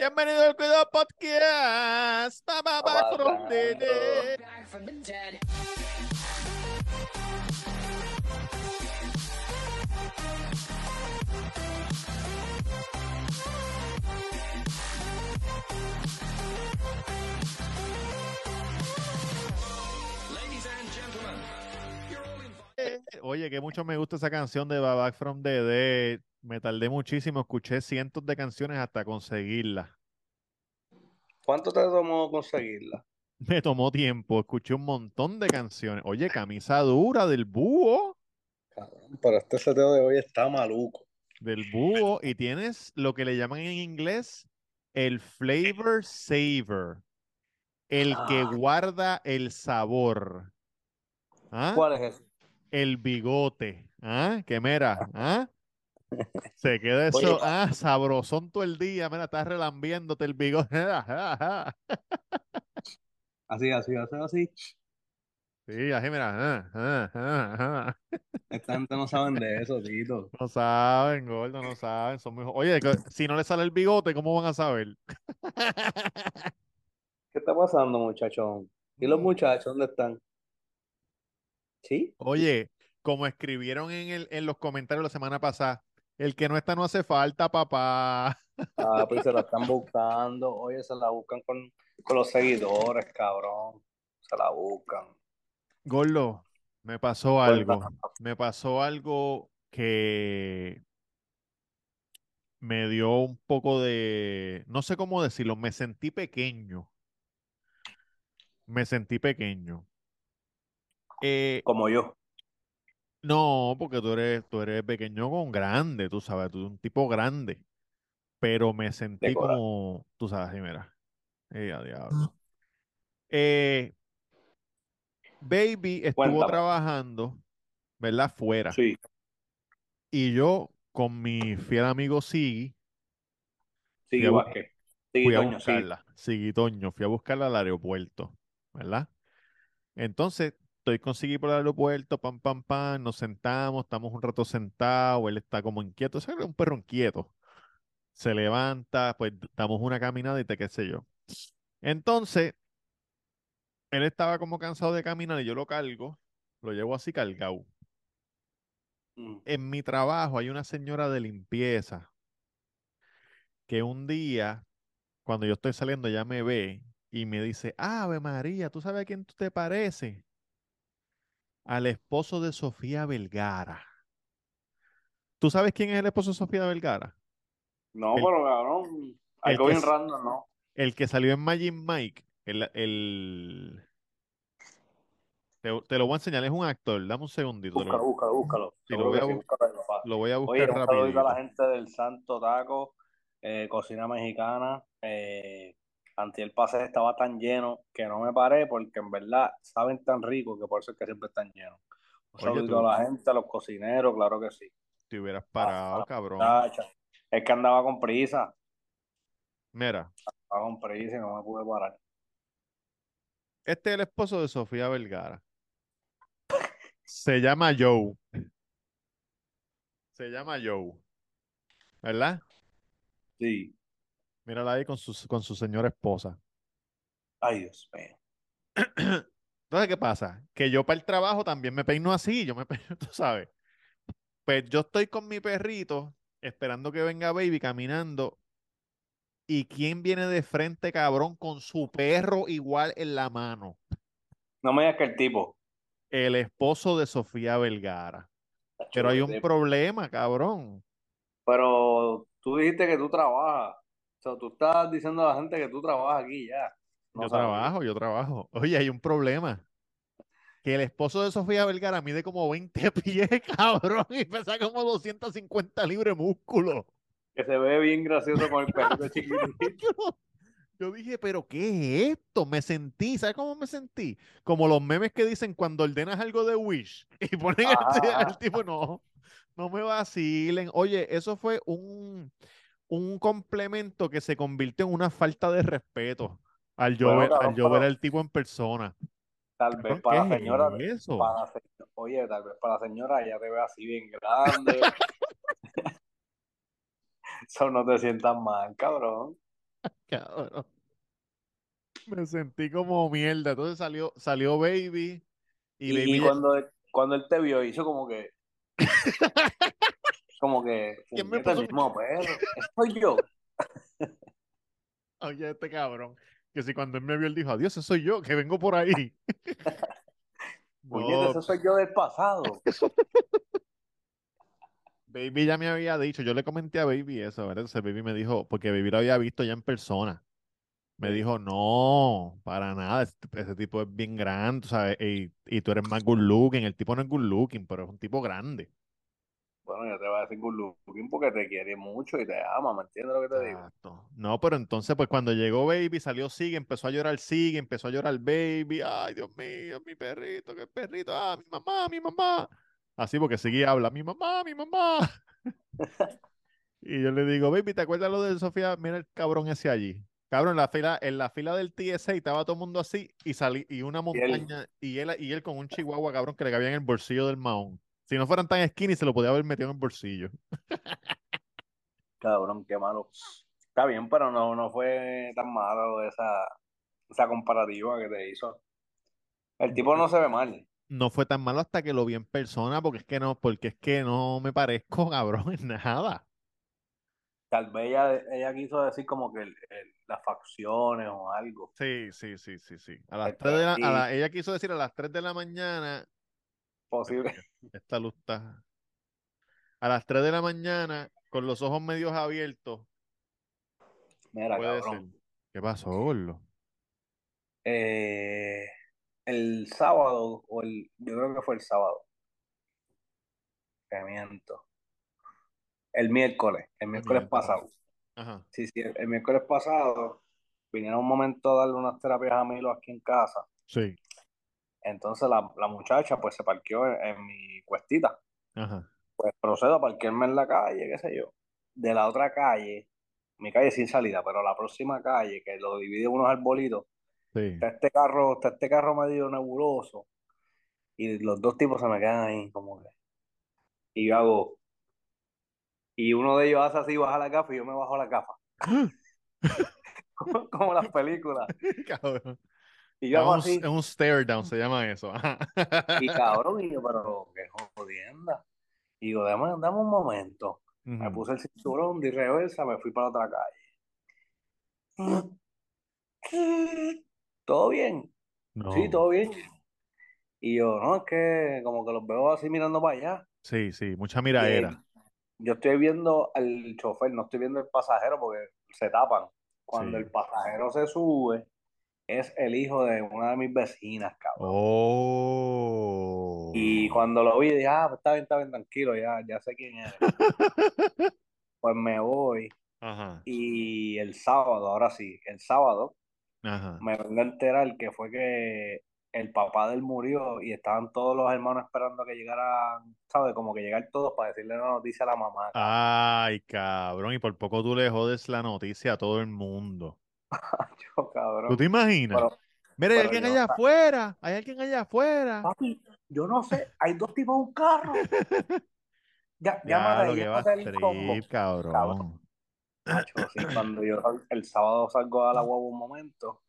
Bienvenido al Cuidado Podcast. Ba, ba, ba, from the dead. back from the dead. Oye, que mucho me gusta esa canción de Ba Back from the Dead. Me tardé muchísimo, escuché cientos de canciones hasta conseguirla. ¿Cuánto te tomó conseguirla? Me tomó tiempo, escuché un montón de canciones. Oye, camisa dura del búho, Cabrón, pero este seteo de hoy está maluco. del búho, y tienes lo que le llaman en inglés el flavor saver, el que Ah. guarda el sabor. ¿Ah? ¿Cuál es ese? El bigote, ¿ah? Que mira, ¿ah? Se queda Oye, eso, ah, sabrosón todo el día, mira, estás relambiéndote el bigote. Así, así, así, así. Sí, así mira. ah, ah, ah, ah. Esta gente no saben de eso, Tito. No saben, gordo, no saben, son muy Oye, si no le sale el bigote, ¿cómo van a saber? ¿Qué está pasando, muchachón? ¿Y los Mm. muchachos dónde están? ¿Sí? Oye, como escribieron en el, en los comentarios la semana pasada, el que no está no hace falta, papá. Ah, pues se la están buscando. Oye, se la buscan con, con los seguidores, cabrón. Se la buscan. Gordo, me pasó Cuenta. algo. Me pasó algo que me dio un poco de, no sé cómo decirlo, me sentí pequeño. Me sentí pequeño. Eh, Como yo. no, porque tú eres, tú eres pequeño con grande, tú sabes, tú eres un tipo grande. Pero me sentí como, tú sabes, mira. Eh, diablo. Eh, Baby estuvo Cuéntame. trabajando, ¿verdad? Fuera. Sí. Y yo, con mi fiel amigo Sigui, que. Sí, fui a buscarla. Sigui Toño, fui a buscarla al aeropuerto, ¿verdad? Entonces, estoy con Sigui por el aeropuerto, pam, pam, pam, nos sentamos, estamos un rato sentados, él está como inquieto, es un perro inquieto. Se levanta, pues damos una caminada y te qué sé yo. Entonces, él estaba como cansado de caminar y yo lo cargo, lo llevo así cargado. Mm. En mi trabajo hay una señora de limpieza que un día, cuando yo estoy saliendo, ella me ve y me dice, Ave María, ¿tú sabes a quién tú te pareces? Al esposo de Sofía Vergara. ¿Tú sabes quién es el esposo de Sofía Vergara? No, El- pero cabrón. Algo bien random, ¿no? El que salió en Magic Mike, el, el... Te, te lo voy a enseñar, es un actor, dame un segundito, Búscalo, lo, búscalo, búscalo. Sí, lo voy a sí, búscalo lo voy a Oye, buscar un saludito a la gente del Santo Taco, eh, cocina mexicana. Eh, antier pasé estaba tan lleno que no me paré porque en verdad saben tan rico que por eso es que siempre están llenos. Un tú- a la gente, a los cocineros, claro que sí. Te hubieras parado, cabrón. Es que andaba con prisa, Mira, andaba con prisa y no me pude parar. este es el esposo de Sofía Vergara. Se llama Joe. Se llama Joe. ¿Verdad? Sí. Mírala ahí con su, con su señora esposa. Ay, Dios mío. Entonces, ¿qué pasa? Que yo para el trabajo también me peino así, yo me peino, tú sabes. Pues yo estoy con mi perrito esperando que venga Baby caminando. ¿Y quién viene de frente, cabrón, con su perro igual en la mano? No me digas que el tipo. El esposo de Sofía Vergara. Pero hay un problema, cabrón. Pero tú dijiste que tú trabajas. O sea, tú estás diciendo a la gente que tú trabajas aquí ya. No Yo trabajo, yo trabajo. Oye, hay un problema. Que el esposo de Sofía Vergara mide como 20 pies, cabrón, y pesa como 250 libras de músculo. Que se ve bien gracioso con el perrito chiquitito. Yo, dije, pero ¿qué es esto? Me sentí, ¿sabes cómo me sentí? Como los memes que dicen cuando ordenas algo de Wish y ponen al, Ah. al tipo, no, no me vacilen. Oye, eso fue un, un complemento que se convirtió en una falta de respeto al yo, Bueno, ver, al yo ver al tipo en persona. Tal vez para ¿qué la señora, para la oye, tal vez para la señora ella te ve así bien grande. Eso no te sientas mal, cabrón. Cabrón. Me sentí como mierda. Entonces salió, salió Baby y, Y, Baby ya- cuando, cuando él te vio, hizo como que. como que. ¿Quién me "Puñeta, el puso- mismo perro. Soy yo. Oye, este cabrón. Que si cuando él me vio, él dijo, adiós, ese soy yo, que vengo por ahí. No, ese soy yo del pasado. Baby ya me había dicho, yo le comenté a Baby eso, ¿verdad? Entonces Baby me dijo, porque Baby lo había visto ya en persona. Me dijo, no, para nada, ese, ese tipo es bien grande, ¿sabes? Y, y tú eres más good looking, el tipo no es good looking, pero es un tipo grande. Bueno, yo te voy a decir good porque te quiere mucho y te ama, ¿me entiendes lo que te digo? Exacto. No, pero entonces, pues cuando llegó Baby, salió Sigue, empezó a llorar Sigue, empezó a llorar Baby. Ay, Dios mío, mi perrito, qué perrito. Ah, mi mamá, mi mamá. Así porque Sigue habla, mi mamá, mi mamá. Y yo le digo, Baby, ¿te acuerdas lo de Sofía? Mira el cabrón ese allí. Cabrón, en la fila, en la fila del TSA estaba todo el mundo así y salí, y una Y él- montaña, y él, y él con un chihuahua, cabrón, que le cabía en el bolsillo del maón. Si no fueran tan skinny, se lo podía haber metido en el bolsillo. Cabrón, qué malo. Está bien, pero no, no fue tan malo esa, esa comparativa que te hizo. El tipo no se ve mal. no fue tan malo hasta que lo vi en persona, porque es que no, porque es que no me parezco, cabrón, en nada. Tal vez ella, ella quiso decir como que el- el- las facciones o algo. Sí, sí, sí, sí, sí. A las Está 3 de la, a la- ella quiso decir a las 3 de la mañana, Posible. esta luz está. A las 3 de la mañana, con los ojos medios abiertos, Mira, cabrón. ser. ¿Qué pasó, Gordo? Eh, el sábado, o el, yo creo que fue el sábado. Te miento. El miércoles, el miércoles miércoles. pasado. Ajá, Sí, sí, el, el miércoles pasado vinieron un momento a darle unas terapias a Milo aquí en casa. sí, Entonces la, la muchacha pues se parqueó en, en mi cuestita. ajá, Pues procedo a parquearme en la calle, qué sé yo. De la otra calle, mi calle sin salida, pero la próxima calle, que lo divide unos arbolitos, sí. está este carro, está este carro medio nebuloso. Y los dos tipos se me quedan ahí como que. Y yo hago. Y uno de ellos hace así, baja la gafa y yo me bajo la gafa. como, como las películas. Cabrón. Y yo hago Es un, así. es un stare down, se llama eso. Y cabrón, y yo, pero qué jodienda. Y digo, dame, dame un momento. Me puse el cinturón, di reversa, me fui para otra calle. ¿Todo bien? No. Sí, todo bien. Y yo, no, es que como que los veo así mirando para allá. Sí, sí, mucha miradera. yo estoy viendo al chofer, no estoy viendo el pasajero porque se tapan. Cuando Sí. el pasajero se sube, es el hijo de una de mis vecinas, cabrón. Oh. Y cuando lo vi, dije, ah, pues está bien, está bien, tranquilo, ya, ya sé quién es. Pues me voy. Ajá, Y el sábado, ahora sí, el sábado, ajá. me vengo a enterar que fue que el papá de él murió y estaban todos los hermanos esperando que llegaran, ¿sabes? Como que llegar todos para decirle la noticia a la mamá. Ay, cabrón, y por poco tú le jodes la noticia a todo el mundo. Yo, ¿Tú te imaginas? Mira, hay alguien yo- allá afuera, hay alguien allá afuera. papi, yo no sé, hay dos tipos en un carro. Ya, Ya, lo que va a trip, cabrón. Cabrón. Macho, sí, cuando yo el sábado salgo a la guagua un momento,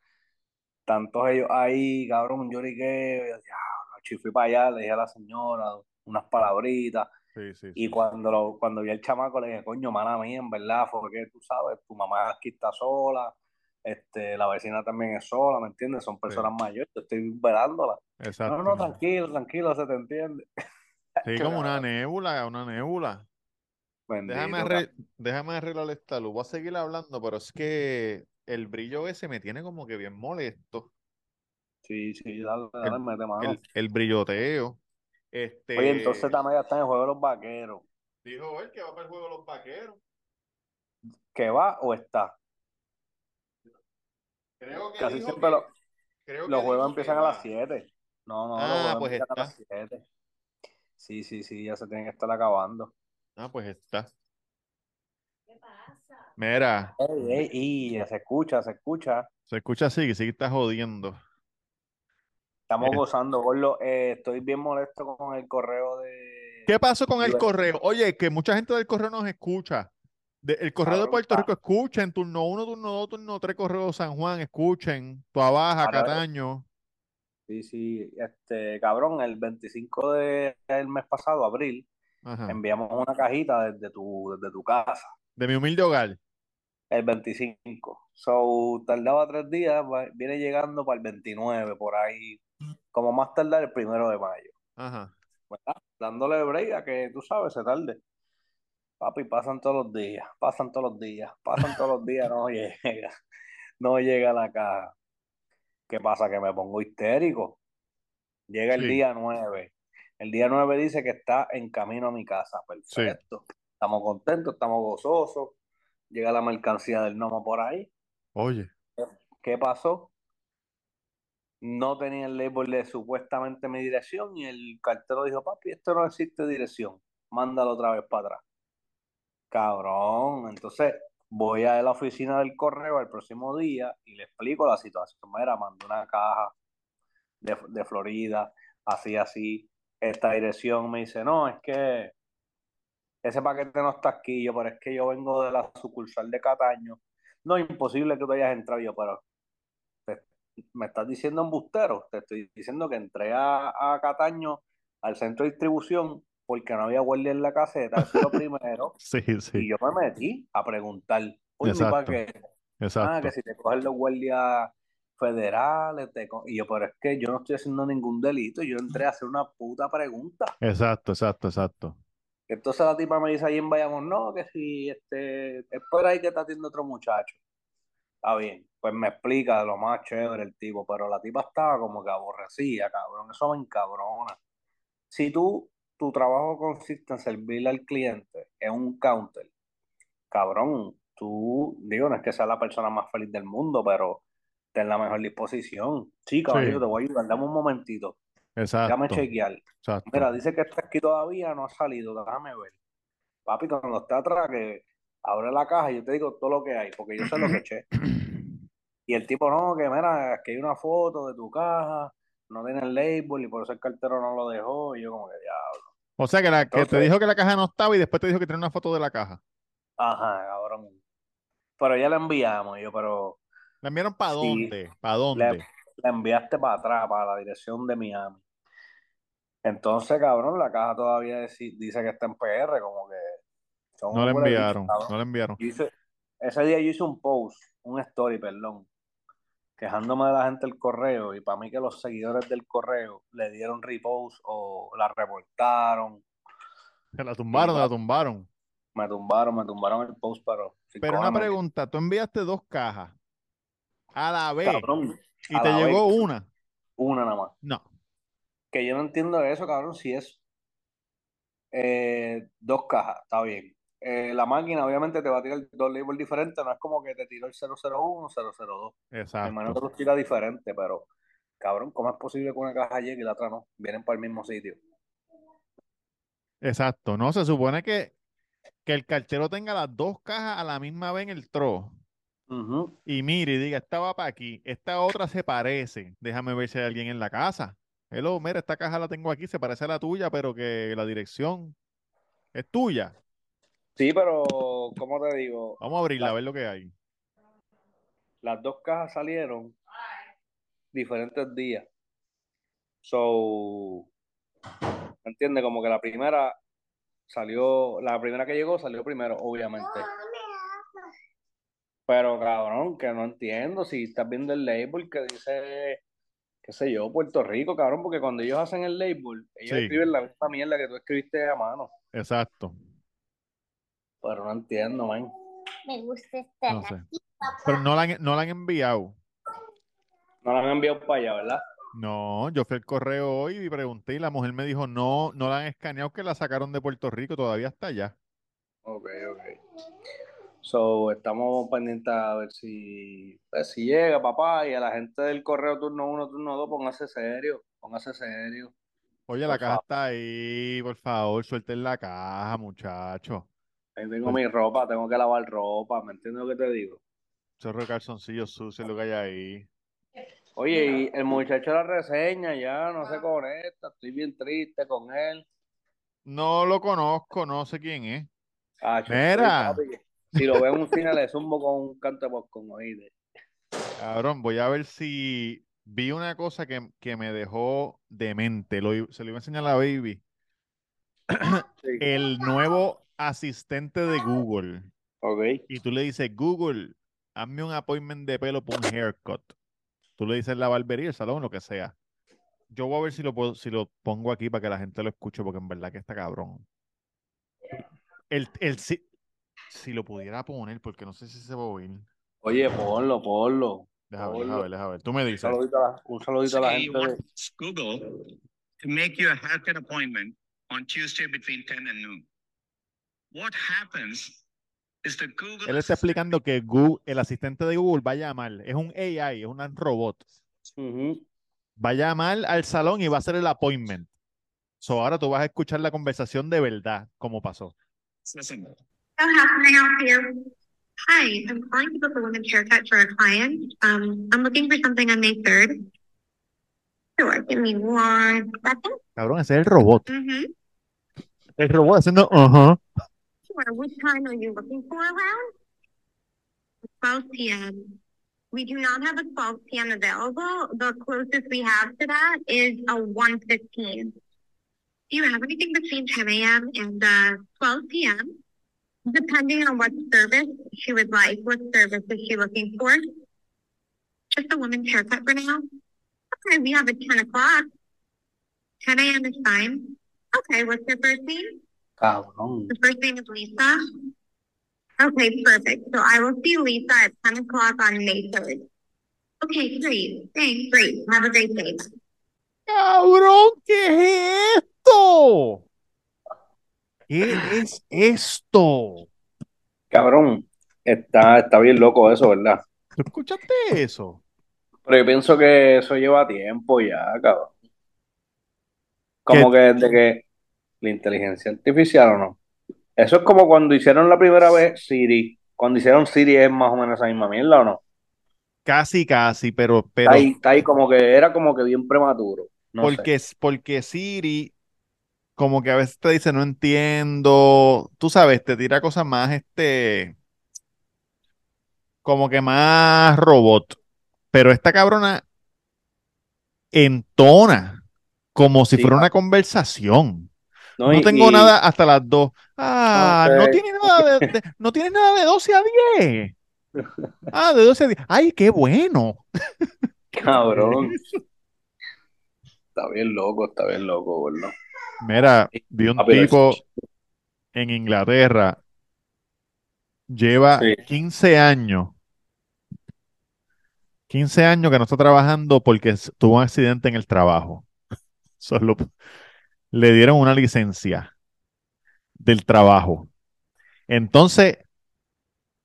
tantos ellos ahí, cabrón, yo, "Diablo", y fui para allá, le dije a la señora unas palabritas, Sí, sí, y cuando, lo, cuando vi al chamaco le dije, coño, mala mía, en verdad, fue que tú sabes, tu mamá aquí está sola, este, la vecina también es sola, ¿me entiendes? Son personas mayores, yo estoy velándola. Exacto. No, no, tranquilo, tranquilo, se te entiende. Sí, como una nébula, una nébula. Bendito, Déjame, cabrón. arre- déjame arreglar esta luz. Voy a seguir hablando, pero es que el brillo ese me tiene como que bien molesto. Sí, sí, dale, dale, El- mete mano. El, el brilloteo. Este, Oye, entonces también ya está en el juego de los vaqueros. dijo él que va para el juego de los vaqueros. ¿Que va o está? Creo que Casi siempre que- lo- creo que los juegos empiezan que a las va. 7. No, no, Ah, los pues empiezan a está. las 7. Sí, sí, sí, ya se tienen que estar acabando. Ah, pues está. Mira, Ey, ey, y se escucha, se escucha. se escucha así, que sí que está jodiendo. Estamos Eh. gozando, Gordo. Eh, estoy bien molesto con el correo de... ¿Qué pasó con el correo? Oye, que mucha gente del correo nos escucha. De- el correo de Puerto Rico, escuchen, turno 1, turno 2, turno 3, correo de San Juan, escuchen, Tua Baja, Ahora- Cataño. Sí, sí, este, cabrón, el 25 de- del mes pasado, abril, Ajá. enviamos una cajita desde tu, desde tu casa, De mi humilde hogar. el 25. So, tardaba tres días, viene llegando para el 29, por ahí, como más tardar el primero de mayo, Ajá. ¿verdad? Dándole break a que tú sabes, se tarde. Papi, pasan todos los días, pasan todos los días, pasan todos los días, no llega, no llega la caja. ¿Qué pasa? Que me pongo histérico. Llega el Sí. día 9. El día 9 dice que está en camino a mi casa. Perfecto. Estamos contentos, estamos gozosos. Llega la mercancía del gnomo por ahí. Oye, ¿Qué pasó? No tenía el label de supuestamente mi dirección y el cartero dijo, papi, esto no existe dirección. Mándalo otra vez para atrás. Cabrón. Entonces voy a la oficina del correo el próximo día y le explico la situación. Mira, mandé una caja de, de Florida, así, así. Esta dirección me dice, no, es que ese paquete no está aquí. Yo, pero es que yo vengo de la sucursal de Cataño. No, imposible que tú hayas entrado yo, pero me estás diciendo embustero. Te estoy diciendo que entré a, a Cataño al centro de distribución porque no había guardia en la caseta, eso es lo primero. sí, Y sí, yo me metí a preguntar mi Exacto. paquete. Ah, exacto. que si te cogen los guardias federales, te co- y yo, pero es que yo no estoy haciendo ningún delito, yo entré a hacer una puta pregunta. Exacto, exacto, exacto. Entonces la tipa me dice ahí en Bayamón, no, que si este, es por ahí que está haciendo otro muchacho. Está bien, pues me explica lo más chévere el tipo, pero la tipa estaba como que aborrecida, cabrón, eso me encabrona. Si tú, tu trabajo consiste en servirle al cliente en un counter, cabrón, tú, digo, no es que sea la persona más feliz del mundo, pero ten la mejor disposición. Sí, caballero, Sí. te voy a ayudar, dame un momentito, déjame Exacto, chequear. exacto. Mira, dice que está aquí todavía, no ha salido, déjame ver. Papi, cuando está atrás, que abre la caja y yo te digo todo lo que hay, porque yo sé lo que eché. Y el tipo, no, que mira, es que hay una foto de tu caja, no tiene el label y por eso el cartero no lo dejó. Y yo como que, diablo. O sea, que, la, que te dijo que la caja no estaba y después te dijo que tenía una foto de la caja. Ajá, cabrón. Pero ya la enviamos, yo, pero ¿La enviaron para Sí. dónde? ¿Para dónde? la enviaste para atrás, para la dirección de Miami. Entonces, cabrón, la caja todavía dice que está en PR, como que son No la bichos, enviaron, no la enviaron. Hice- ese día yo hice un post, un story, perdón, quejándome de la gente del correo y para mí que los seguidores del correo le dieron repost o la reportaron, Se la tumbaron, la tumbaron. me tumbaron, me tumbaron el post, pero... Pero una pregunta, tú enviaste dos cajas a la vez Cabrón, y te llegó vez. una. una nada más. No. Que yo no entiendo eso, cabrón, si es eh, dos cajas, está bien. Eh, la máquina obviamente te va a tirar dos labels diferentes, no es como que te tiró el 001 002. Me imagino que Exacto. los tira diferente, pero cabrón, ¿cómo es posible que una caja llegue y la otra no? Vienen para el mismo sitio. Exacto. No, se supone que, que el cartero tenga las dos cajas a la misma vez en el tro. Ujú. Y mire y diga, esta va para aquí, esta otra se parece. Déjame ver si hay alguien en la casa. Hello, mira, esta caja la tengo aquí, se parece a la tuya, pero que la dirección es tuya. Sí, pero ¿cómo te digo? Vamos a abrirla, La- a ver lo que hay. Las dos cajas salieron diferentes días. So, ¿me entiendes? Como que la primera salió, la primera que llegó salió primero, obviamente. Pero cabrón, que no entiendo si estás viendo el label que dice, qué sé yo, Puerto Rico, cabrón, porque cuando ellos hacen el label, ellos Sí. escriben la misma mierda que tú escribiste a mano. Exacto. Pero no entiendo, man. Me gusta estar No sé. aquí, papá. Pero no la han, no la han enviado. No la han enviado para allá, ¿verdad? No, yo fui al correo hoy y pregunté y la mujer me dijo, no, no la han escaneado, que la sacaron de Puerto Rico, todavía está allá. Ok, ok. So, estamos pendientes a ver si, pues, si llega, papá, y a la gente del correo turno 1, turno 2, póngase serio, póngase serio. Oye, la caja está ahí, por favor, suelten la caja, muchacho. Ahí tengo Pues- mi ropa, tengo que lavar ropa, ¿me entiendes lo que te digo? Chorro de calzoncillos sucios lo que hay ahí. Oye, y el muchacho la reseña ya no se conecta, estoy bien triste con él. No lo conozco, no sé quién es. Ah, Mira. Si lo veo en un cine, le zumbo con un canto de popcorn, oíste. Cabrón, voy a ver si vi una cosa que, que me dejó demente. Lo se lo iba a enseñar a la baby. Sí. El nuevo asistente de Google. Ok. Y tú le dices, Google, hazme un appointment de pelo por un haircut. Tú le dices la barbería, el salón, lo que sea. Yo voy a ver si lo puedo, si lo pongo aquí para que la gente lo escuche, porque en verdad que está cabrón. El, el, si, si lo pudiera poner, porque no sé si se va a oír. Oye, ponlo, ponlo. Deja ver, deja ver, deja ver. Tú me Un dices. saludito a la, un saludito a la gente de... Google to make you a haircut appointment on Tuesday between 10 and noon. What happens is the Google Él está explicando que Google, el asistente de Google va a llamar. Es un AI, es un robot. Ujú. Va a llamar al salón y va a hacer el appointment. So ahora tú vas a escuchar la conversación de verdad, como pasó. So how can I help you? Hi, I'm calling to book a women's haircut for a client. Um, I'm looking for something on May 3rd. Sure, give me one second. Cabrón, ese es el robot. Mm-hmm. El robot haciendo, ajá. Sure, what time are you looking for around? 12 p.m. We do not have a 12 p.m. available. The closest we have to that is a 1:15. Do you have anything between 10 a.m. and uh, 12 p.m.? Depending on what service she would like. What service is she looking for? Just a woman's haircut for now? Okay, we have a 10 o'clock. 10 a.m. is fine. Okay, what's your first name? Cabrón. The first name is Lisa. Okay, perfect. So I will see Lisa at 10 o'clock on May 3rd. Okay, great. Thanks. Great. Have a great day. Cabrón, ¿qué es esto? ¿Qué es esto? Cabrón. Está, está bien loco eso, ¿verdad? ¿Tú escuchaste eso? Pero yo pienso que eso lleva tiempo ya, cabrón. Como que desde que la inteligencia artificial o no. Eso es como cuando hicieron la primera vez Siri. Cuando hicieron Siri es más o menos esa misma mierda o no. Casi, casi, pero, Está pero ahí, está ahí como que era como que bien prematuro. No sé. porque, porque Siri, como que a veces te dice, no entiendo, tú sabes, te tira cosas más, este, como que más robot. Pero esta cabrona entona como si Sí, fuera ah. una conversación. No, No y- tengo y- nada hasta las dos. Ah, no Ok. tiene nada de, de- no tienes nada de 12 a 10. Ah, de 12 a 10. Ay, qué bueno. Cabrón. Está bien loco, está bien loco, ¿verdad? Mira, vi un Papi, tipo en Inglaterra, lleva Sí. 15 años, 15 años que no está trabajando porque tuvo un accidente en el trabajo. Solo le dieron una licencia del trabajo. Entonces,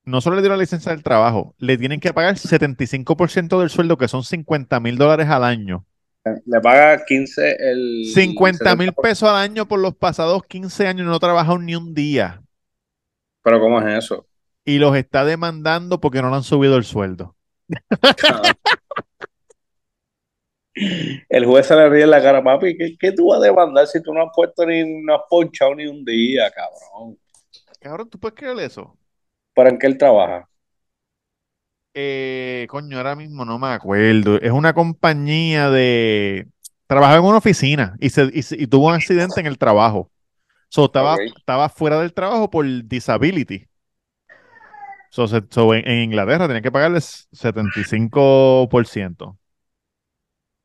no solo le dieron la licencia del trabajo, le tienen que pagar 75% del sueldo, que son 50 mil dólares al año. Le paga 15 el 50 mil 70%. pesos al año por los pasados 15 años, no ha trabajado ni un día. Pero ¿cómo es eso? Y los está demandando porque no le han subido el sueldo. El juez se le ríe en la cara, papi, ¿qué, qué tú vas a demandar si tú no has puesto ni, no has ponchado ni un día, cabrón? Cabrón, ¿tú puedes creer eso? ¿Para en qué él trabaja? Eh, coño, ahora mismo no me acuerdo. Es una compañía de... Trabajaba en una oficina y, se, y, se- y tuvo un accidente en el trabajo. So, estaba, estaba fuera del trabajo por disability. So, en, en Inglaterra tenían que pagarles 75%.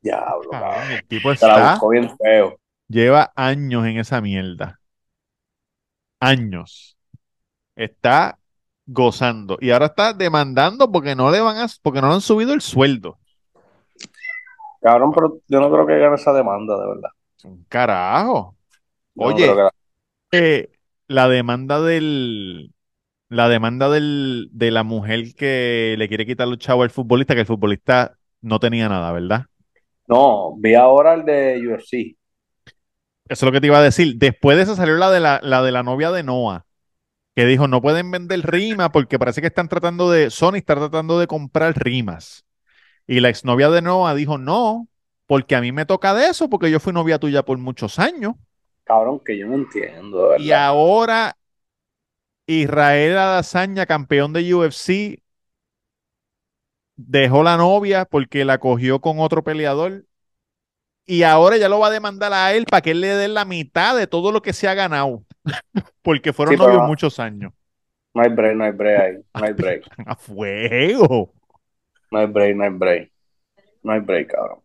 Diablo, Cabrón, el tipo Se la está, buscó bien feo. lleva años en esa mierda. Años. Está gozando. Y ahora está demandando porque no le van a, porque no le han subido el sueldo. Cabrón, pero yo no creo que gane esa demanda, de verdad. Un carajo. Yo Oye, que eh, la demanda del, la demanda del, de la mujer que le quiere quitar los chavos al futbolista, que el futbolista no tenía nada, ¿verdad? No, vi ahora el de UFC. Eso es lo que te iba a decir. Después de eso salió la de la, la de la novia de Noah, que dijo, no pueden vender rima porque parece que están tratando de, Sony está tratando de comprar rimas. Y la exnovia de Noah dijo, no, porque a mí me toca de eso, porque yo fui novia tuya por muchos años. Cabrón, que yo no entiendo, de Y verdad. ahora Israel Adesanya, campeón de UFC, dejó la novia porque la cogió con otro peleador y ahora ya lo va a demandar a él para que él le dé la mitad de todo lo que se ha ganado, porque fueron Sí, pero- novios muchos años. No hay break, no hay break ahí. No hay break. A fuego. No hay break, no hay break. No hay break, cabrón.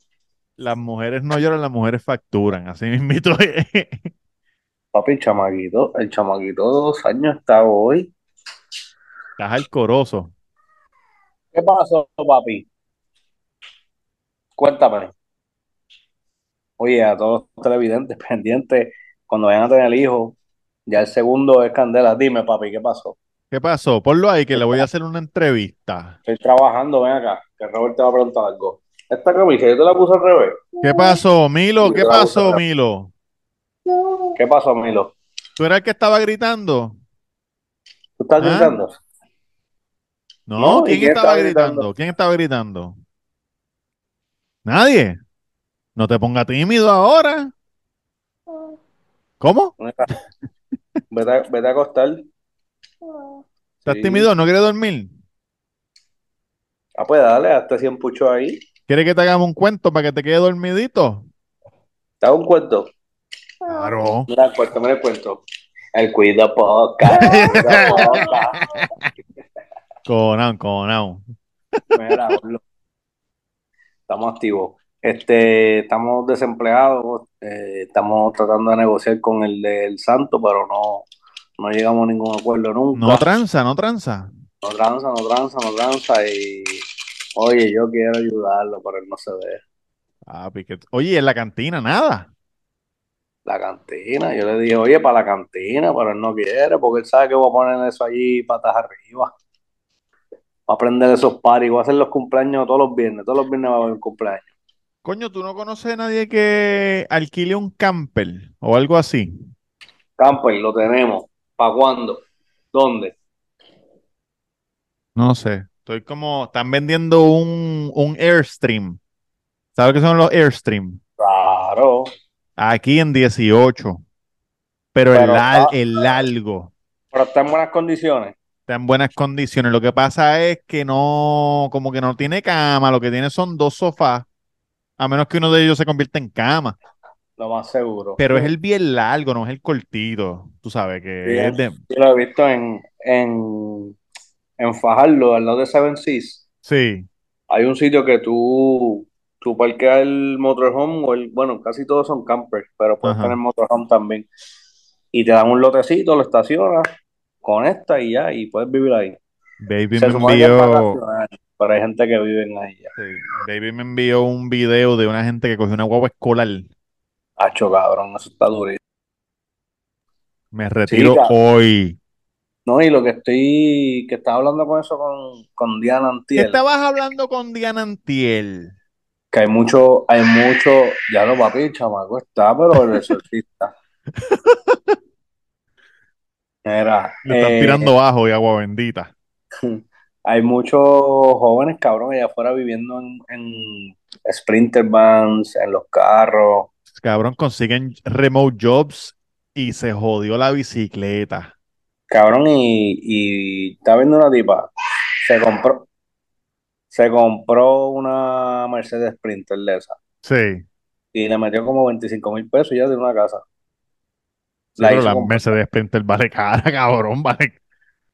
Las mujeres no lloran, las mujeres facturan. Así mismito. Papi, el chamaquito, el chamaquito de dos años está hoy. Estás alcoroso. ¿Qué pasó, papi? Cuéntame. Oye, a todos los televidentes pendientes, cuando vayan a tener hijos, ya el segundo es Candela. Dime, papi, ¿qué pasó? ¿Qué pasó? Ponlo ahí que le voy a hacer una entrevista. Estoy trabajando, ven acá, que Robert te va a preguntar algo. Esta camisa, yo te la puse al revés. ¿Qué pasó, Milo? ¿Qué pasó, Milo? ¿Qué pasó, Milo? ¿Tú eras el que estaba gritando? ¿Tú estás ¿Ah? gritando? No, No, ¿y ¿quién quién estaba estaba gritando? gritando? ¿Quién estaba gritando? Nadie. No te pongas tímido ahora. ¿Cómo? Vete a, vete a acostar. ¿Estás Sí. tímido? ¿No quieres dormir? Ah, pues dale, hazte 100 puchos ahí. ¿Quieres que te hagamos un cuento para que te quede dormidito? Te hago un cuento. Claro. Mira mira el cuento. El cuido poca. el cuido poca. Conao, conao. Mira, estamos activos. Este, estamos desempleados, eh, estamos tratando de negociar con el del Santo, pero no, no llegamos a ningún acuerdo nunca. No tranza, no tranza. No tranza, no tranza, no tranza. Y oye, yo quiero ayudarlo, pero él no se ve. Ah, pique- Oye, en la cantina, nada. La cantina, yo le dije, oye, para la cantina, pero él no quiere, porque él sabe que voy a poner eso allí patas arriba. Va a prender esos paris, voy a hacer los cumpleaños todos los viernes, todos los viernes va a haber un cumpleaños. Coño, ¿tú no conoces a nadie que alquile un camper o algo así? Camper, lo tenemos. ¿Para cuándo? ¿Dónde? No sé. Estoy como, están vendiendo un, un Airstream. ¿Sabes qué son los Airstream? Claro. Aquí en 18. Pero, el, Pero lar- está- el largo. Pero está en buenas condiciones. Está en buenas condiciones. Lo que pasa es que no, como que no tiene cama, lo que tiene son dos sofás, a menos que uno de ellos se convierta en cama. Lo más seguro. Pero es el bien largo, no es el cortito. Tú sabes que es de... Yo lo he visto en, en, en Fajardo, al lado de Seven Seas. Sí, Hay un sitio que tú, tú parqueas el motorhome, o el, bueno, casi todos son campers, pero puedes Ajá. tener motorhome también. Y te dan un lotecito, lo estacionas, conectas y ya, y puedes vivir ahí. Baby Se me envió... pero hay gente que vive ahí ya. sí, Baby me envió un video de una gente que cogió una guagua escolar. Hacho, cabrón, eso está durísimo. Me retiro hoy. No, y lo que estoy, que estaba hablando con eso con, con Diana ¿Qué Antiel, estabas hablando con Diana Antiel? que hay mucho, hay mucho, ya lo papi, chamaco está, pero el exorcista. Mira, Le están eh, tirando ajo y agua bendita. hay muchos jóvenes, cabrón, allá afuera viviendo en, en sprinter vans, en los carros. Cabrón, consiguen remote jobs y se jodió la bicicleta. Cabrón, y, y está viendo una tipa, se compró, se compró una Mercedes Sprinter de esa Sí. y le metió como 25 mil pesos ya de una casa. Sí, La pero la comprar. Mercedes Sprinter vale cara, cabrón, vale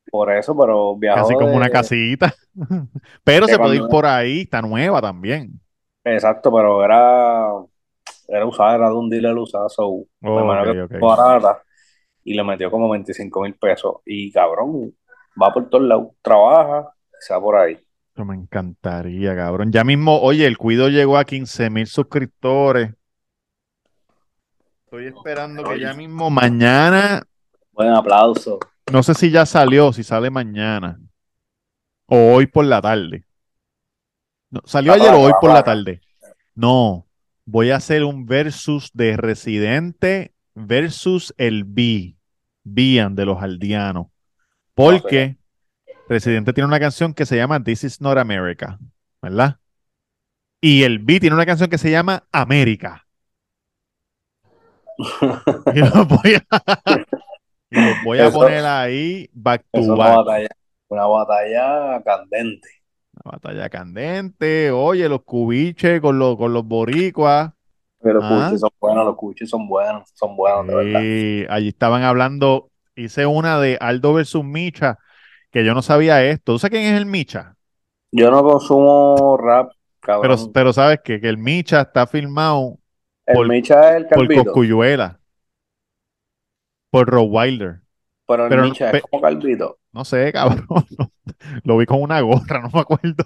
Por eso, pero viajó casi como de- una casita. Pero se puede ir por ahí, está nueva también. Exacto, pero era, era usada, era de un dealer usada, so, Oh, imagino ok, que ok. fue barata y le metió como 25 mil pesos. Y cabrón, va por todos lados, trabaja, se va por ahí. Me encantaría, cabrón. Ya mismo, oye, el Cuido llegó a 15 mil suscriptores. Estoy esperando que ya mismo mañana, Buen aplauso. no sé si ya salió, si sale mañana o hoy por la tarde. No, ¿salió La ayer o hoy por la tarde? No, voy a hacer un versus de Residente versus el B, Bian de los aldeanos. Porque Residente tiene una canción que se llama This is not America, ¿verdad? Y el B tiene una canción que se llama América. Y los voy a, Y voy a Eso- poner ahí back una batalla, una batalla candente. Una batalla candente. Oye, los cubiches con los, con los boricuas. Pero los Ah. cuchis son buenos, los cuchis son buenos, son buenos, de verdad. Sí, allí estaban hablando. Hice una de Aldo versus Micha, que yo no sabía esto. ¿Tú sabes quién es el Micha? Yo no consumo rap, Pero, pero sabes qué? que el Micha está filmado el por- Micha es el por Coscuyuela, por Rottweiler. pero el pero Micha es como calvito. No sé, cabrón. Lo vi con una gorra, no me acuerdo.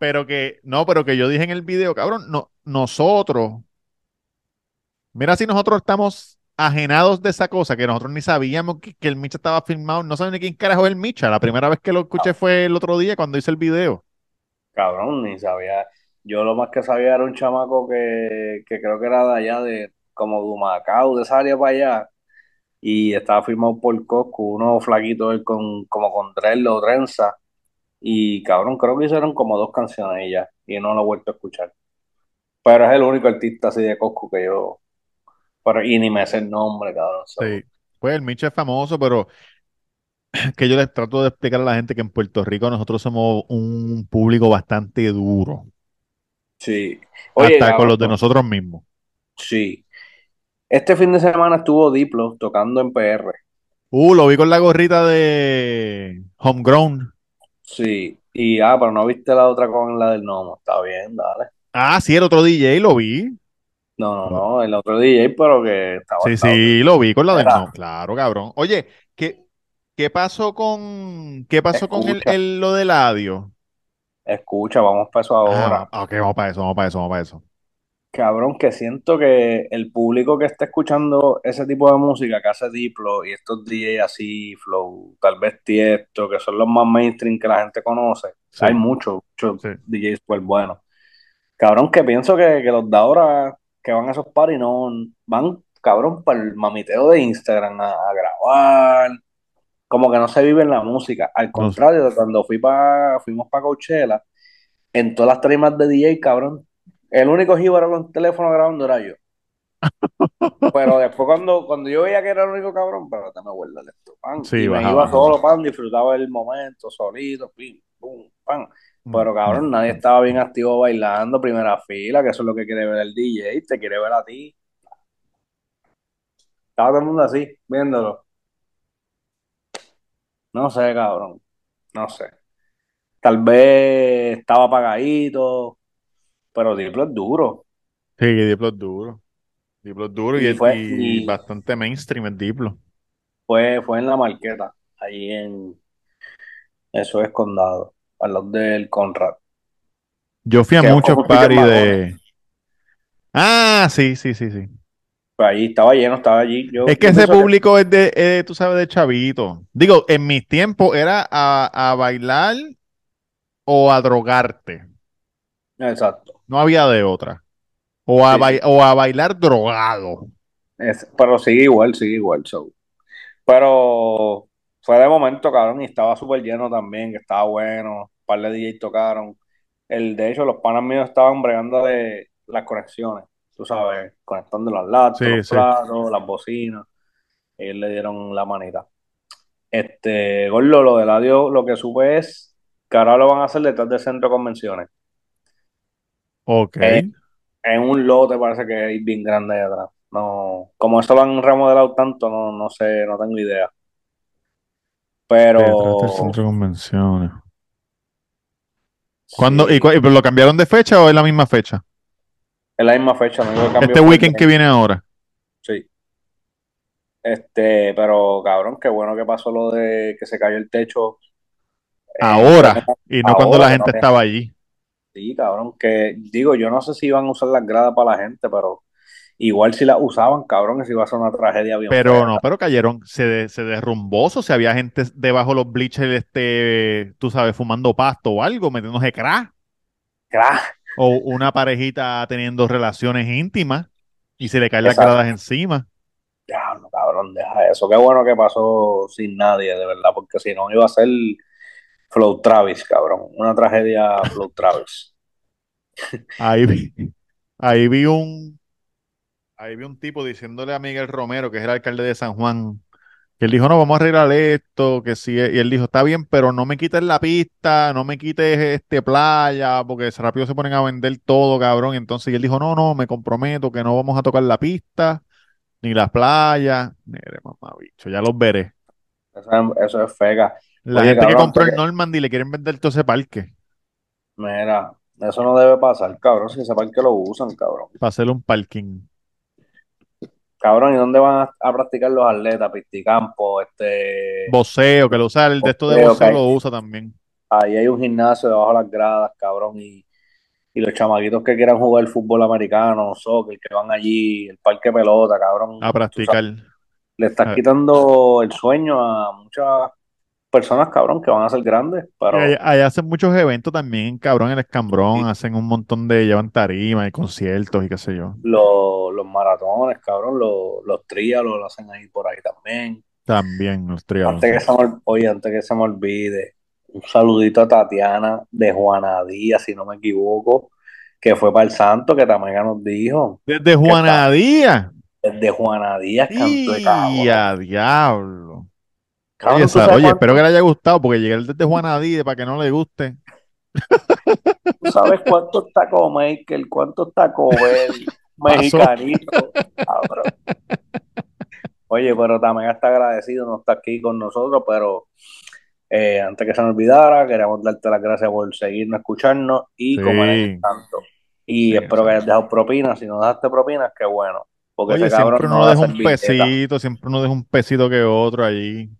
Pero que, no, pero que yo dije en el video, cabrón, no, nosotros, mira si nosotros estamos ajenados de esa cosa, que nosotros ni sabíamos que, que el Micha estaba filmado, no sabía ni quién carajo es el Micha. La primera vez que lo escuché fue el otro día cuando hice el video. Cabrón, ni sabía. Yo lo más que sabía era un chamaco que, que creo que era de allá, de como de Humacao, de esa área para allá. Y estaba firmado por Coscu, uno flaquito él con, como con o trenza. Y cabrón, creo que hicieron como dos canciones ya. Y no lo he vuelto a escuchar. Pero es el único artista así de Coscu que yo. Pero, y ni me sé el nombre, cabrón. Sí. Pues el Micha es famoso, pero que yo les trato de explicar a la gente que en Puerto Rico nosotros somos un público bastante duro, Sí. Oye, hasta con los de nosotros mismos. Sí. Este fin de semana estuvo Diplo tocando en PR. Uh, lo vi con la gorrita de Homegrown. Sí. Y ah, pero no viste la otra con la del Nomo. Está bien, dale. Ah, sí, el otro DJ lo vi. No, no, no, el otro DJ, pero que estaba. Sí, estaba- sí, lo vi con la de Era. no, claro, cabrón. Oye, ¿qué, qué pasó con qué pasó con el, el- lo del audio? Escucha, vamos para eso ahora. Ah, ok, vamos para eso, vamos para eso, vamos para eso. Cabrón, que siento que el público que está escuchando ese tipo de música que hace Diplo y estos DJs así, Flow, tal vez Tiesto, que son los más mainstream que la gente conoce, Sí. hay muchos, muchos Sí. DJs súper buenos. Cabrón, que pienso que, que los de ahora que van a esos parties no van, cabrón, para el mamiteo de Instagram a, a grabar, como que no se vive en la música. Al contrario cuando fui pa, fuimos para Coachella, en todas las tarimas de DJ, cabrón, el único jíbaro con teléfono grabando era yo. Pero después cuando, cuando yo veía que era el único cabrón, pero te me vuelve de esto, pan. Sí, y me iba solo, pan, disfrutaba el momento, solito, pim, pum, pan. Pero cabrón, Mm, nadie estaba bien activo bailando, primera fila, que eso es lo que quiere ver el DJ, te quiere ver a ti. Estaba todo el mundo así, viéndolo. No sé, cabrón, no sé. Tal vez estaba apagadito, pero Diplo es duro. Sí, Diplo es duro. Diplo es duro y, Y fue- y y- bastante mainstream el Diplo. Fue, fue en la Marqueta, allí en, eso es Condado, al lado del Conrad. Yo fui a Que muchos en de. Ah, sí, sí, sí, sí. Pues allí estaba lleno, estaba allí. Yo, Es que ese que- público es de, eh, tú sabes, de chavito. Digo, en mis tiempos era a, a bailar o a drogarte. Exacto. No había de otra. O a, Sí, bai- o a bailar drogado. Es- pero sigue igual, sigue igual. so. Pero fue de momento, cabrón, y estaba súper lleno también, que estaba bueno. Un par de DJs tocaron. El, de hecho, los panas míos estaban bregando de las conexiones, tú sabes, conectando los laptops, Sí, los sí. platos, las bocinas. Ellos le dieron la manita. Este, Gordo, lo del audio, lo que supe es que ahora lo van a hacer detrás del centro de convenciones. Ok. Eh, En un lote parece que es bien grande ahí atrás. No, como eso lo han remodelado tanto, no, no sé, no tengo idea. Pero Detrás del centro de convenciones. ¿Cuándo? sí, ¿Y, y- lo cambiaron de fecha o es la misma fecha? Es la misma fecha, no cambio Este weekend que viene ahora. Sí. Este, pero cabrón, qué bueno que pasó lo de que se cayó el techo. eh, Ahora. Y no cuando la gente no- estaba allí. Sí, cabrón, que digo, yo no sé si iban a usar las gradas para la gente, pero igual si las usaban, cabrón, eso iba a ser una tragedia bien Pero fea. no, pero cayeron, se, de- se derrumbó, o sea, había gente debajo de los bleachers, este, tú sabes, fumando pasto o algo, metiéndose crack, Crack. O una parejita teniendo relaciones íntimas y se le caen las Exacto. gradas encima. Diablo, cabrón, deja eso. Qué bueno que pasó sin nadie, de verdad, porque si no iba a ser Flow Travis, cabrón. Una tragedia Flow Travis. Ahí vi, ahí vi un, ahí vi un tipo diciéndole a Miguel Romero, que es el alcalde de San Juan, que él dijo, no, vamos a arreglar esto, que sí, y él dijo, está bien, pero no me quites la pista, no me quites este playa, porque rápido se ponen a vender todo, cabrón. Entonces, y él dijo, no, no, me comprometo que no vamos a tocar la pista, ni las playas. Mire, mamá, bicho, ya los veré. Eso es, eso es fega. La Oye, gente que compró el Normandy le quieren vender todo ese parque Mira, eso no debe pasar, cabrón, si ese parque lo usan, cabrón. para hacerle un parking. Cabrón, ¿y dónde van a, a practicar los atletas? Pisticampo, este... Boceo, que lo usa, el de esto de Boceo, lo usa también. Ahí hay un gimnasio debajo de las gradas, cabrón, y, y los chamaquitos que quieran jugar fútbol americano, soccer, que van allí, el parque pelota, cabrón. A practicar. sabes, le estás Ah. quitando el sueño a muchas personas, cabrón, que van a ser grandes, pero ahí hacen muchos eventos también, cabrón, en el Escambrón, hacen un montón de, llevan tarima y conciertos y qué sé yo. los, los maratones, cabrón, los, los trialos lo hacen ahí por ahí también. También los triatlón. Antes que se me, oye, antes que se me olvide, un saludito a Tatiana de Juana Díaz, si no me equivoco, que fue para el Santo, que Tamega nos dijo. Desde Juana Díaz. Desde Juana Díaz, canto de cabrón. Diablo. Cabrón, Oye, ¿tú sa- sabes oye, cuánto- espero que le haya gustado, porque llegué desde Juana Díaz para que no le guste. ¿Tú sabes cuántos Taco Maker, cuántos Taco Bell, mexicanito, cabrón? Oye, pero Tamega está agradecido, no está aquí con nosotros, pero eh, antes que se me olvidara, queremos darte las gracias por seguirnos, escucharnos y Sí. comer tanto. Y Sí, espero que sí. hayas dejado propinas. Si no dejaste propinas, qué bueno. Porque Oye, ese cabrón siempre no uno deja un pesito, siempre uno deja un pesito que otro allí.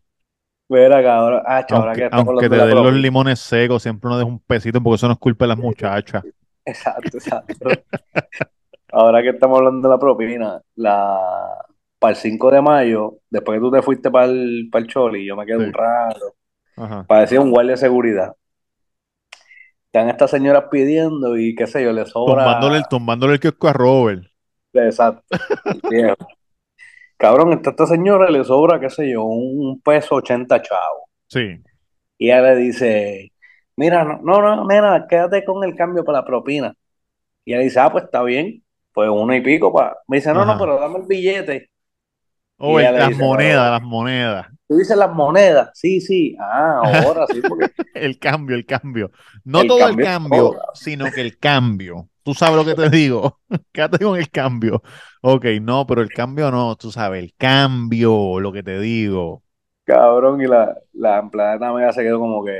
Mira, cabrón. Ah, chaval, ahora que Aunque, aunque te den los limones secos, siempre uno deja un pesito, porque eso no es culpa de las muchachas. Exacto, exacto. Ahora que estamos hablando de la propina, la... para el 5 de mayo, después que tú te fuiste para el, para el Choli, yo me quedé Sí. un rato, Ajá. parecía un guardia de seguridad. Están estas señoras pidiendo y qué sé yo, le sobra. Tumbándole el, tumbándole el kiosco a Robert. Exacto. Cabrón, esta señora le sobra, qué sé yo, un peso 80 chavos. Sí. Y ella le dice, mira, no, no, nena, quédate con el cambio para la propina. Y ella dice, ah, pues está bien, pues uno y pico para... Me dice, no, no, pero dame el billete. Oh, el- las dice, monedas, las monedas. Tú dices las monedas, sí, sí, ah, ahora sí, porque El cambio, el cambio. No El todo cambio el cambio, sino que el cambio. Tú sabes lo que te digo. Quédate con el cambio. Ok, no, pero el cambio no, tú sabes, el cambio, lo que te digo. cabrón, y la, la empleada también se quedó como que,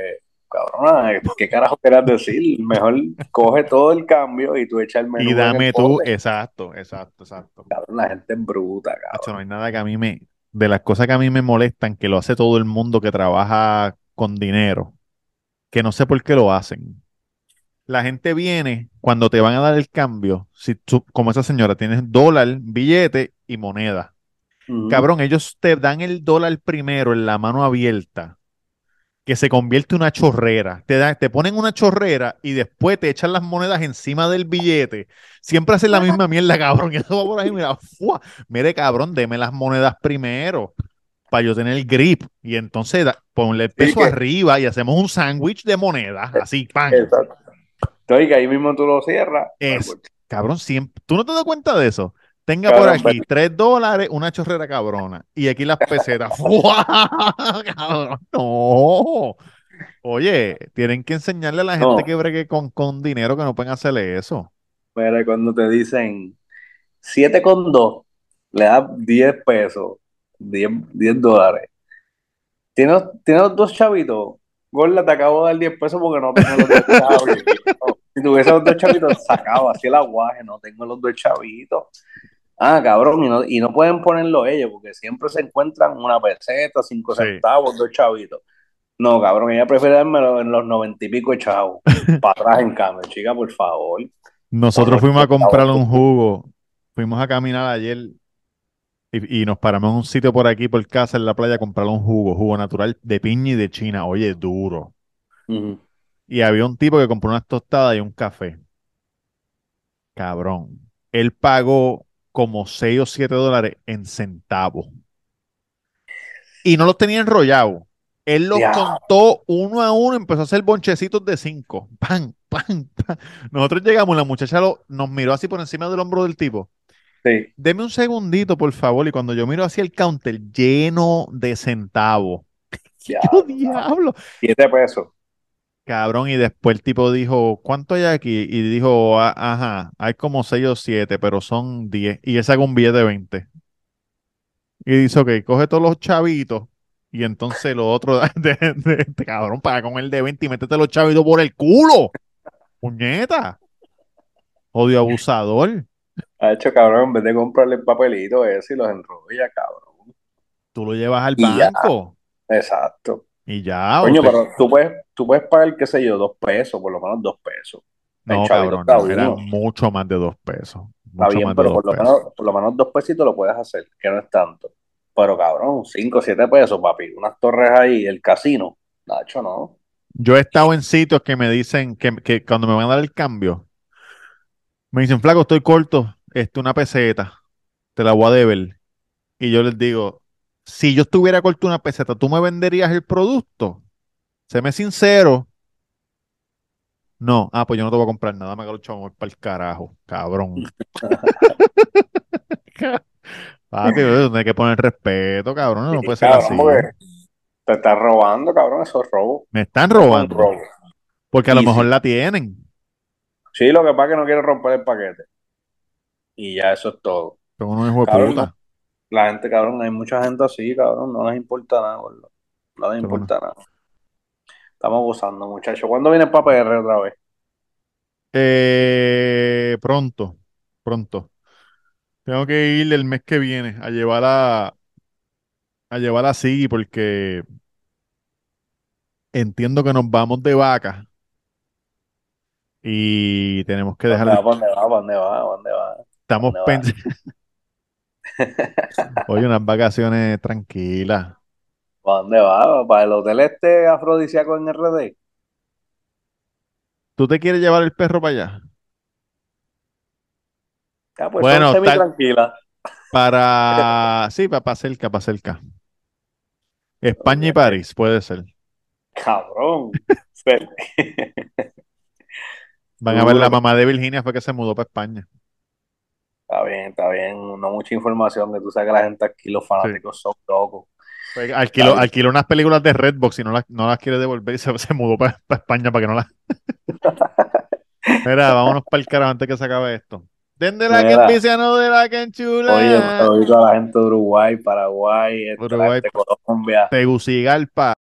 cabrona, ¿qué carajo querías decir? Mejor coge todo el cambio y tú echa el menú Y dame tú, exacto, exacto, exacto. Cabrón, la gente es bruta, cabrón. Hacho, no hay nada que a mí me, de las cosas que a mí me molestan, que lo hace todo el mundo que trabaja con dinero, que no sé por qué lo hacen. La gente viene cuando te van a dar el cambio, si tú, como esa señora, tienes dólar, billete y moneda. Cabrón, ellos te dan el dólar primero en la mano abierta, que se convierte en una chorrera. Te, da- te ponen una chorrera y después te echan las monedas encima del billete. Siempre hacen la misma mierda, cabrón. Y eso va por ahí, mira, ¡fua! Mire, cabrón, deme las monedas primero para yo tener el grip. Y entonces da- ponle el peso que- arriba y hacemos un sándwich de monedas, así, pan. Exacto. Que ahí mismo tú lo cierras. Es, cabrón, siempre. ¿Tú no te das cuenta de eso? Tenga Cabrón, por aquí tres dólares, una chorrera cabrona. Y aquí las pesetas. Cabrón, no. Oye, tienen que enseñarle a la gente No. que bregue con, con dinero que no pueden hacerle eso. Mira, cuando te dicen 7 con 2, le das 10 pesos, 10, 10 dólares. ¿Tienes, tienes dos chavitos? Gorda, te acabo de dar 10 pesos porque no tengo los dos chavitos. Si tuviese los dos chavitos, sacaba así el aguaje, no tengo los dos chavitos. Ah, cabrón, y no, y no pueden ponerlo ellos porque siempre se encuentran una peseta, 5 Sí. centavos, dos chavitos. No, cabrón, ella prefiere dármelo en los 90 y pico chavos. Para atrás en cambio, chica, por favor. Nosotros fuimos a comprar un jugo. Fuimos a caminar ayer y, y nos paramos en un sitio por aquí, por casa, en la playa, a comprar un jugo, jugo natural de piña y de China. Oye, duro. Ujú. Y había un tipo que compró unas tostadas y un café. Cabrón. Él pagó como 6 o 7 dólares en centavos. Y no los tenía enrollados. Él los contó uno a uno, empezó a hacer bonchecitos de 5. Pan, pan, pan. Nosotros llegamos, la muchacha lo- nos miró así por encima del hombro del tipo. Sí. Deme un segundito, por favor. Y cuando yo miro hacia el counter, lleno de centavos. ¿Qué diablo? Siete pesos. Cabrón, y después el tipo dijo, ¿cuánto hay aquí? Y dijo, "Ah, ajá, hay como seis o siete, pero son diez. Y él saca un billete de 20. Y dice, ok, coge todos los chavitos. Y entonces lo otro, de, de- de- cabrón, paga con el de 20 y métete los chavitos por el culo. Puñeta. Odio abusador. Ha hecho cabrón, en vez de comprarle el papelito ese y los enrolla, cabrón. Tú lo llevas al Y ya. banco. Exacto. Y ya. Coño, pero tú puedes, tú puedes pagar, qué sé yo, dos pesos, por lo menos dos pesos. No, cabrón, no, era mucho más de dos pesos. Está bien, más de pero dos por lo pesos. menos, por lo menos dos pesitos lo puedes hacer, que no es tanto. Pero cabrón, cinco, siete pesos, papi. Unas torres ahí, el casino. Nacho, no. Yo he estado en sitios que me dicen que, que cuando me van a dar el cambio, me dicen, flaco, estoy corto, este, una peseta, te la voy a deber. Y yo les digo, si yo estuviera corto una peseta, ¿tú me venderías el producto? Séme sincero. No, ah, pues yo no te voy a comprar nada, me los chavos para el carajo, cabrón. Papi, hay que poner respeto, cabrón, no puede ser así. te estás robando, cabrón, eso es robo. Me están es robando, robo. porque a lo mejor sí. la tienen, Sí, lo que pasa es que no quieren romper el paquete. Y ya eso es todo. pero uno es hijo de Cabrón. La gente, cabrón, hay mucha gente así, cabrón, no les importa nada, gordo. No les bueno. importa nada. Estamos gozando, muchachos. ¿Cuándo vienes para PR otra vez? Eh, pronto, pronto. Tengo que ir el mes que viene a llevar a, a llevar a Siggy porque entiendo que nos vamos de vaca y tenemos que ¿Dónde dejar? ¿Dónde va? ¿Dónde va? ¿Dónde va? estamos pensando, oye, unas vacaciones tranquilas. ¿Para dónde va? ¿Para el hotel este afrodisíaco en RD? ¿Tú te quieres llevar el perro para allá? Ya, pues Bueno, semi. Para, sí, para, cerca, para cerca. España y. París, puede ser. Cabrón. Van a ver la mamá de Virginia fue que se mudó para España. Está bien, está bien. No mucha información, que tú sabes que la gente aquí, los fanáticos son locos. Fue- Alquiló, unas películas de Redbox y no las, no las quiere devolver y se, se mudó para España para que no las. Mira, vámonos para el carajo antes que se acabe esto. Den de la que Mira. envicia, no de la que enchula. Oye, saludito a la gente de Uruguay, Paraguay, Uruguay. Colombia. Tegucigalpa.